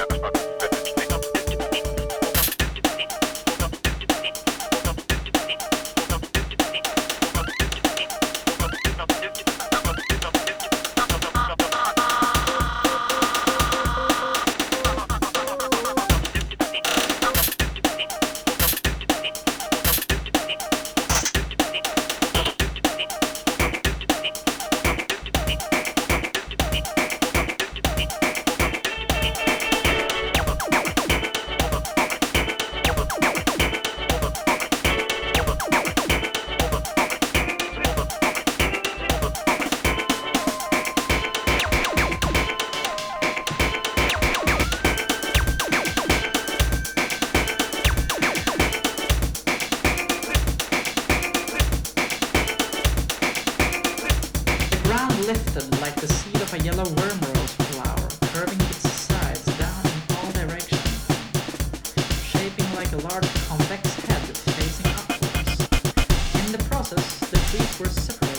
Yeah. Lifted like the seed of a yellow wormrose flower, curving its sides down in all directions, shaping like a large convex head facing upwards. In the process, the trees were separated